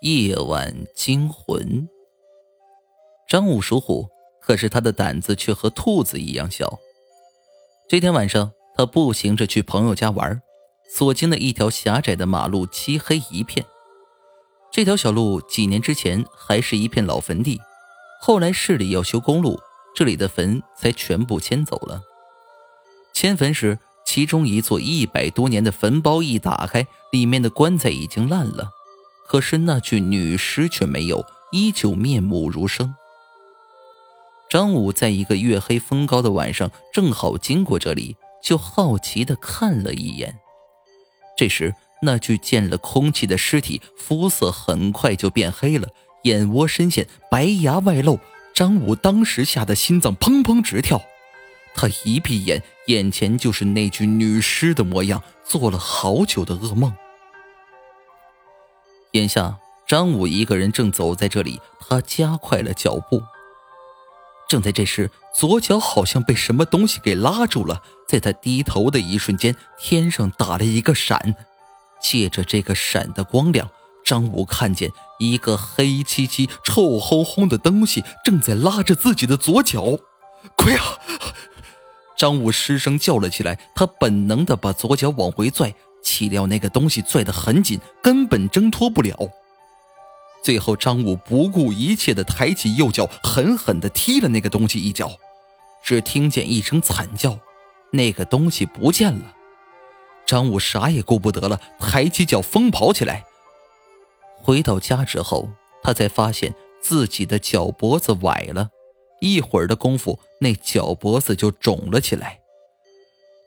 夜晚惊魂。张武属虎，可是他的胆子却和兔子一样小。这天晚上，他步行着去朋友家玩，所经的一条狭窄的马路漆黑一片。这条小路几年之前还是一片老坟地，后来市里要修公路，这里的坟才全部迁走了。迁坟时，其中一座一百多年的坟包一打开，里面的棺材已经烂了。可是那具女尸却没有，依旧面目如生。张武在一个月黑风高的晚上，正好经过这里，就好奇的看了一眼。这时，那具见了空气的尸体肤色很快就变黑了，眼窝深陷，白牙外露。张武当时吓得心脏砰砰直跳，他一闭眼，眼前就是那具女尸的模样，做了好久的噩梦。眼下，张武一个人正走在这里，他加快了脚步。正在这时，左脚好像被什么东西给拉住了，在他低头的一瞬间，天上打了一个闪，借着这个闪的光亮，张武看见一个黑漆漆、臭烘烘的东西正在拉着自己的左脚。鬼啊！张武失声叫了起来，他本能的把左脚往回拽。岂料那个东西拽得很紧，根本挣脱不了。最后，张武不顾一切的抬起右脚，狠狠地踢了那个东西一脚。只听见一声惨叫，那个东西不见了。张武啥也顾不得了，抬起脚疯跑起来。回到家之后，他才发现自己的脚脖子崴了，一会儿的功夫，那脚脖子就肿了起来。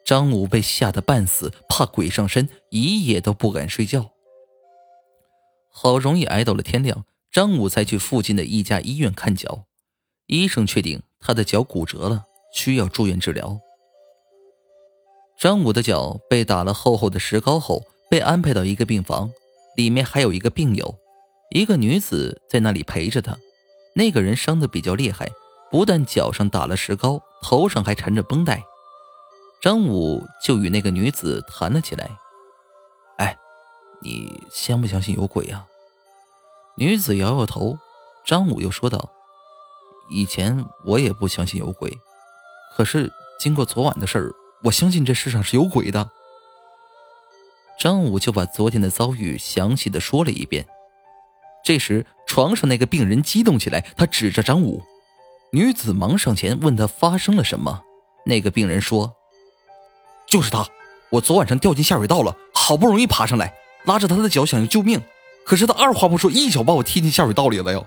张武被吓得半死，怕鬼上身，一夜都不敢睡觉。好容易挨到了天亮，张武才去附近的一家医院看脚，医生确定他的脚骨折了，需要住院治疗。张武的脚被打了厚厚的石膏后，被安排到一个病房，里面还有一个病友，一个女子在那里陪着他。那个人伤得比较厉害，不但脚上打了石膏，头上还缠着绷带。张武就与那个女子谈了起来。哎，你相不相信有鬼啊？女子摇摇头。张武又说道：“以前我也不相信有鬼，可是经过昨晚的事儿，我相信这世上是有鬼的。”张武就把昨天的遭遇详细的说了一遍。这时，床上那个病人激动起来，他指着张武。女子忙上前问他发生了什么。那个病人说。就是他，我昨晚上掉进下水道了，好不容易爬上来，拉着他的脚想要救命，可是他二话不说，一脚把我踢进下水道里了哟。